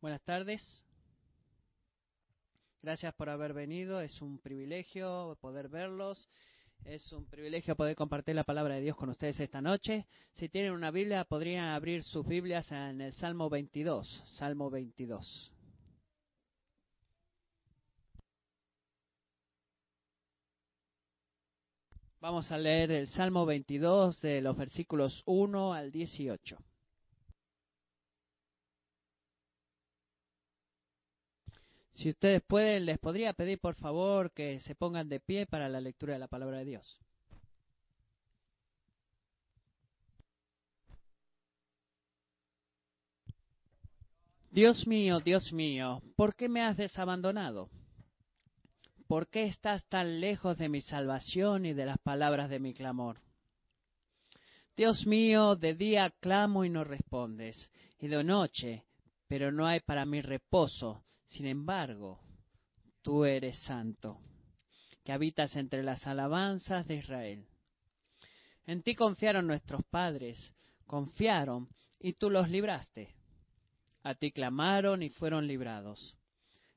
Buenas tardes. Gracias por haber venido. Es un privilegio poder verlos. Es un privilegio poder compartir la palabra de Dios con ustedes esta noche. Si tienen una Biblia, podrían abrir sus Biblias en el Salmo 22. Salmo 22. Vamos a leer el Salmo 22 de los versículos 1 al 18. Si ustedes pueden, les podría pedir por favor que se pongan de pie para la lectura de la palabra de Dios. Dios mío, Dios mío, ¿por qué me has desabandonado? ¿Por qué estás tan lejos de mi salvación y de las palabras de mi clamor? Dios mío, de día clamo y no respondes, y de noche, pero no hay para mí reposo. Sin embargo, tú eres santo, que habitas entre las alabanzas de Israel. En ti confiaron nuestros padres, confiaron y tú los libraste. A ti clamaron y fueron librados.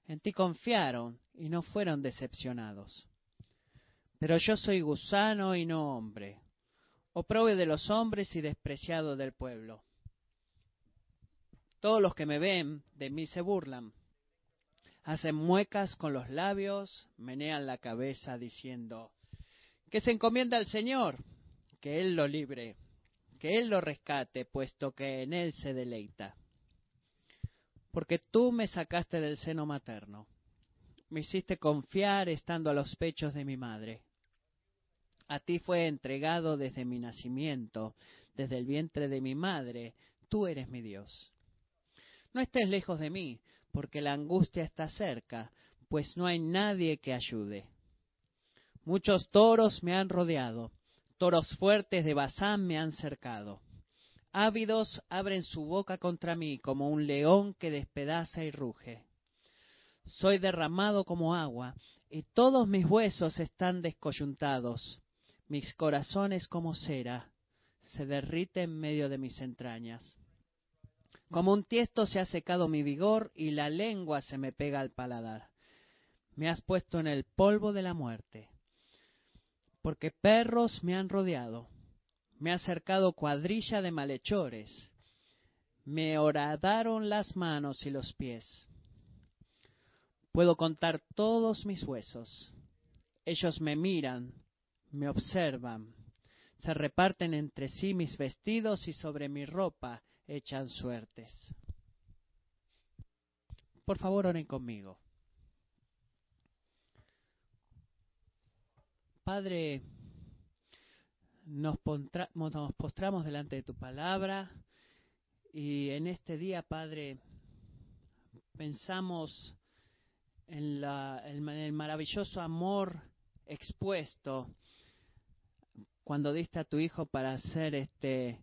En ti confiaron y no fueron decepcionados. Pero yo soy gusano y no hombre, oprobio de los hombres y despreciado del pueblo. Todos los que me ven de mí se burlan hacen muecas con los labios, menean la cabeza diciendo, que se encomienda al Señor, que Él lo libre, que Él lo rescate, puesto que en Él se deleita. Porque tú me sacaste del seno materno, me hiciste confiar estando a los pechos de mi madre. A ti fue entregado desde mi nacimiento, desde el vientre de mi madre, tú eres mi Dios. No estés lejos de mí, porque la angustia está cerca, pues no hay nadie que ayude. Muchos toros me han rodeado, toros fuertes de Bazán me han cercado. Ávidos abren su boca contra mí como un león que despedaza y ruge. Soy derramado como agua, y todos mis huesos están descoyuntados. Mis corazones como cera, se derrite en medio de mis entrañas. Como un tiesto se ha secado mi vigor y la lengua se me pega al paladar. Me has puesto en el polvo de la muerte, porque perros me han rodeado. Me ha cercado cuadrilla de malhechores. Me horadaron las manos y los pies. Puedo contar todos mis huesos. Ellos me miran, me observan. Se reparten entre sí mis vestidos y sobre mi ropa echan suertes. Por favor, oren conmigo. Padre, nos, postramos delante de tu palabra y en este día, Padre, pensamos en, la, el maravilloso amor expuesto cuando diste a tu Hijo para ser este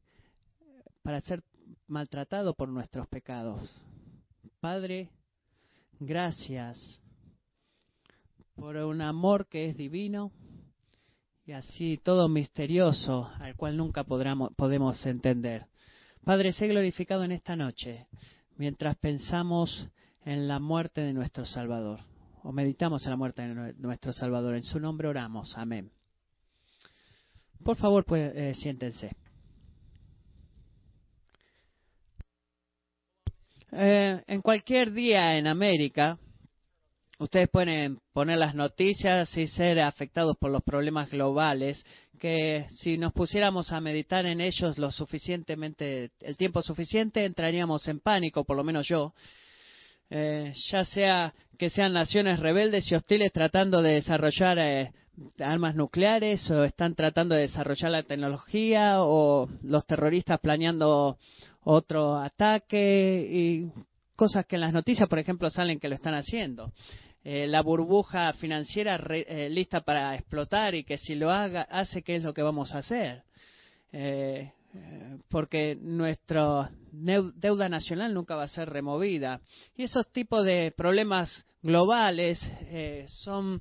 para ser maltratado por nuestros pecados. Padre, gracias por un amor que es divino y así todo misterioso al cual nunca podemos entender. Padre, sé glorificado en esta noche mientras pensamos en la muerte de nuestro Salvador o meditamos en la muerte de nuestro Salvador. En su nombre oramos. Amén. Por favor, pues, eh, siéntense. Eh, en cualquier día en América, ustedes pueden poner las noticias y ser afectados por los problemas globales, que si nos pusiéramos a meditar en ellos lo suficientemente, el tiempo suficiente, entraríamos en pánico, por lo menos yo. Eh, ya sea que sean naciones rebeldes y hostiles tratando de desarrollar eh, armas nucleares o están tratando de desarrollar la tecnología o los terroristas planeando otro ataque y cosas que en las noticias, por ejemplo, salen que lo están haciendo. Eh, la burbuja financiera eh, lista para explotar y que si lo haga, hace, ¿qué es lo que vamos a hacer? Eh, porque nuestra deuda nacional nunca va a ser removida. Y esos tipos de problemas globales son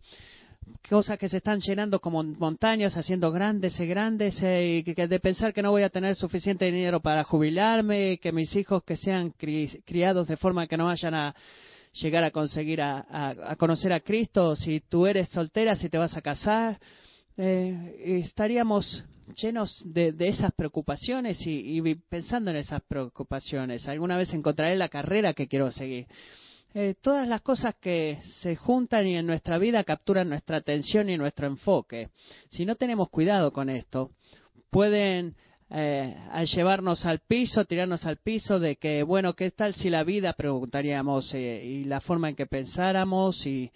cosas que se están llenando como montañas, haciendo grandes y grandes, eh, y de pensar que no voy a tener suficiente dinero para jubilarme, que mis hijos que sean criados de forma que no vayan a llegar a conseguir a, conocer a Cristo, si tú eres soltera, si te vas a casar, eh, estaríamos llenos de, esas preocupaciones y, pensando en esas preocupaciones. Alguna vez encontraré la carrera que quiero seguir. Eh, todas las cosas que se juntan y en nuestra vida capturan nuestra atención y nuestro enfoque. Si no tenemos cuidado con esto, pueden eh, llevarnos al piso, tirarnos al piso de que, bueno, ¿qué tal si la vida, preguntaríamos, eh, y la forma en que pensáramos y,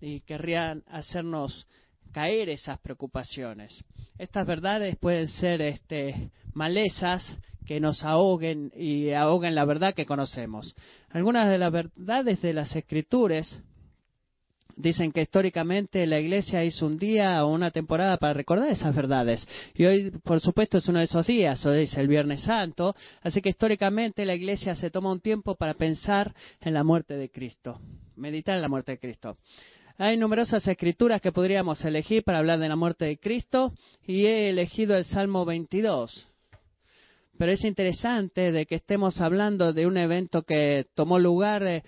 y querrían hacernos caer esas preocupaciones. Estas verdades pueden ser este, malezas que nos ahoguen y ahoguen la verdad que conocemos. Algunas de las verdades de las escrituras dicen que históricamente la iglesia hizo un día o una temporada para recordar esas verdades. Y hoy, por supuesto, es uno de esos días, hoy es el Viernes Santo, así que históricamente la iglesia se toma un tiempo para pensar en la muerte de Cristo, meditar en la muerte de Cristo. Hay numerosas escrituras que podríamos elegir para hablar de la muerte de Cristo y he elegido el Salmo 22. Pero es interesante de que estemos hablando de un evento que tomó lugar eh,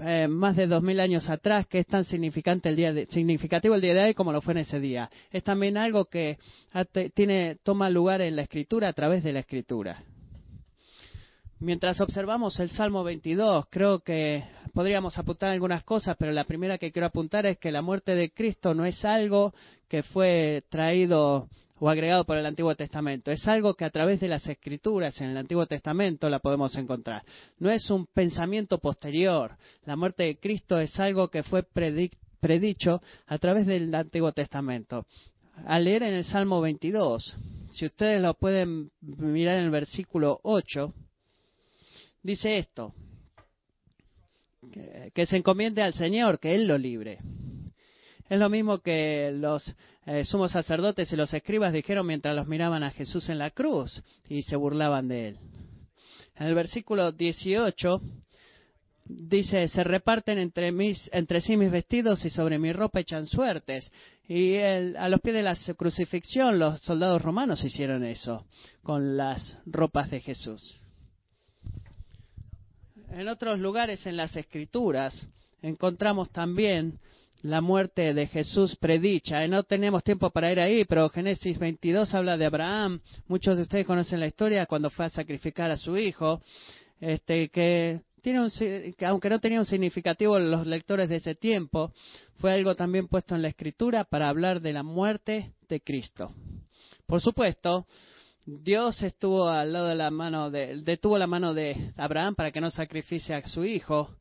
eh, más de dos mil años atrás, que es tan significante el día significativo el día de hoy como lo fue en ese día. Es también algo que tiene, toma lugar en la Escritura a través de la Escritura. Mientras observamos el Salmo 22, creo que podríamos apuntar algunas cosas, pero la primera que quiero apuntar es que la muerte de Cristo no es algo que fue traído o agregado por el Antiguo Testamento. Es algo que a través de las escrituras en el Antiguo Testamento la podemos encontrar. No es un pensamiento posterior. La muerte de Cristo es algo que fue predicho a través del Antiguo Testamento. Al leer en el Salmo 22, si ustedes lo pueden mirar en el versículo 8, dice esto, que, se encomiende al Señor, que Él lo libre. Es lo mismo que los eh, sumos sacerdotes y los escribas dijeron mientras los miraban a Jesús en la cruz y se burlaban de él. En el versículo 18 dice, se reparten entre, mis, entre sí mis vestidos y sobre mi ropa echan suertes. Y a los pies de la crucifixión los soldados romanos hicieron eso con las ropas de Jesús. En otros lugares en las escrituras encontramos también la muerte de Jesús predicha. Y no tenemos tiempo para ir ahí, pero Génesis 22 habla de Abraham. Muchos de ustedes conocen la historia cuando fue a sacrificar a su hijo, este, que tiene un, que aunque no tenía un significativo los lectores de ese tiempo, fue algo también puesto en la escritura para hablar de la muerte de Cristo. Por supuesto, Dios estuvo al lado de la mano de, detuvo la mano de Abraham para que no sacrifique a su hijo,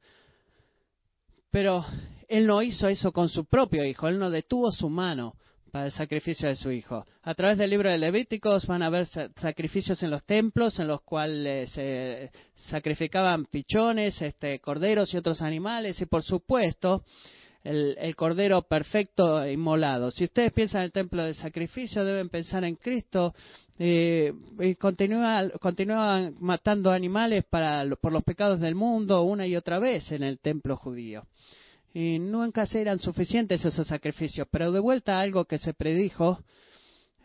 pero él no hizo eso con su propio hijo, él no detuvo su mano para el sacrificio de su hijo. A través del libro de Levíticos van a haber sacrificios en los templos en los cuales se sacrificaban pichones, este, corderos y otros animales y por supuesto el, cordero perfecto inmolado. Si ustedes piensan en el templo de sacrificio deben pensar en Cristo eh, y continúan continúa matando animales para, por los pecados del mundo una y otra vez en el templo judío y nunca eran suficientes esos sacrificios. Pero de vuelta a algo que se predijo,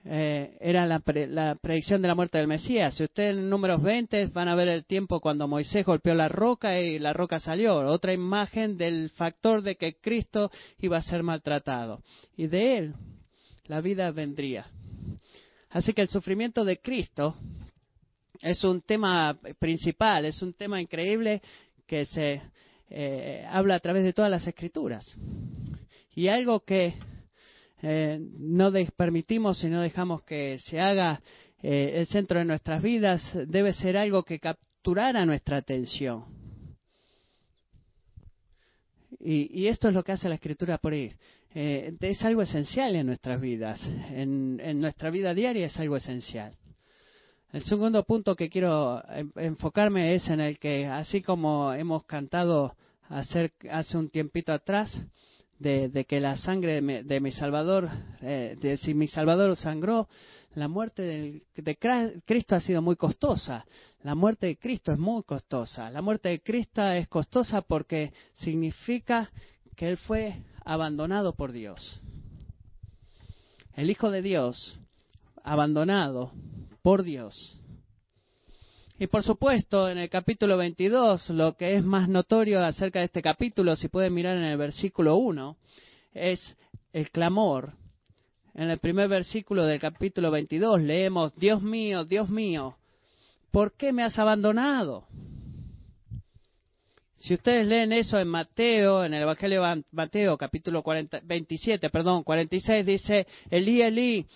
eh, era la, predicción de la muerte del Mesías. Si ustedes en números 20 van a ver el tiempo cuando Moisés golpeó la roca y la roca salió. Otra imagen del factor de que Cristo iba a ser maltratado. Y de él la vida vendría. Así que el sufrimiento de Cristo es un tema principal, es un tema increíble que se eh, habla a través de todas las escrituras. Y algo que eh, no permitimos y no dejamos que se haga eh, el centro de nuestras vidas debe ser algo que capturara nuestra atención. Y, esto es lo que hace la escritura por ahí. es algo esencial en nuestras vidas. en nuestra vida diaria es algo esencial. El segundo punto que quiero enfocarme es en el que, así como hemos cantado hace un tiempito atrás, de, que la sangre de mi, Salvador, eh, de si mi Salvador sangró, la muerte de Cristo ha sido muy costosa. La muerte de Cristo es muy costosa. La muerte de Cristo es costosa porque significa que Él fue abandonado por Dios. el Hijo de Dios, abandonado por Dios. Y por supuesto, en el capítulo 22, lo que es más notorio acerca de este capítulo, si pueden mirar en el versículo 1, es el clamor. En el primer versículo del capítulo 22 leemos, Dios mío, Dios mío, ¿por qué me has abandonado? Si ustedes leen eso en Mateo, en el Evangelio de Mateo, capítulo 27, perdón, 46, dice, Elí, Elí,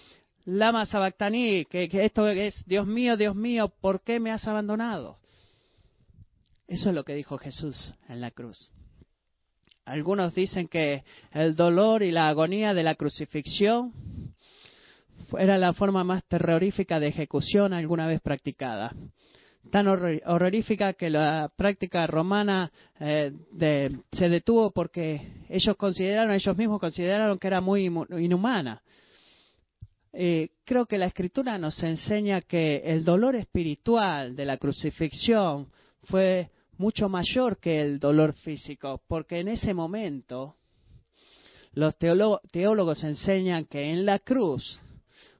lama sabactaní, que, esto es, Dios mío, Dios mío, ¿por qué me has abandonado? Eso es lo que dijo Jesús en la cruz. Algunos dicen que el dolor y la agonía de la crucifixión era la forma más terrorífica de ejecución alguna vez practicada tan horrorífica que la práctica romana eh, se detuvo porque ellos consideraron, ellos mismos consideraron que era muy inhumana. Eh, creo que la escritura nos enseña que el dolor espiritual de la crucifixión fue mucho mayor que el dolor físico, porque en ese momento los teólogos enseñan que en la cruz,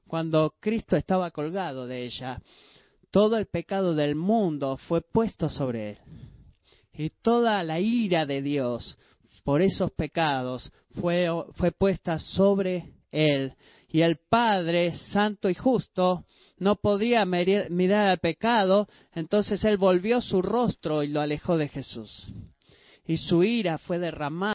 cuando Cristo estaba colgado de ella, todo el pecado del mundo fue puesto sobre él. Y toda la ira de Dios por esos pecados fue, fue puesta sobre él. Y el Padre Santo y Justo no podía mirar al pecado, entonces él volvió su rostro y lo alejó de Jesús. Y su ira fue derramada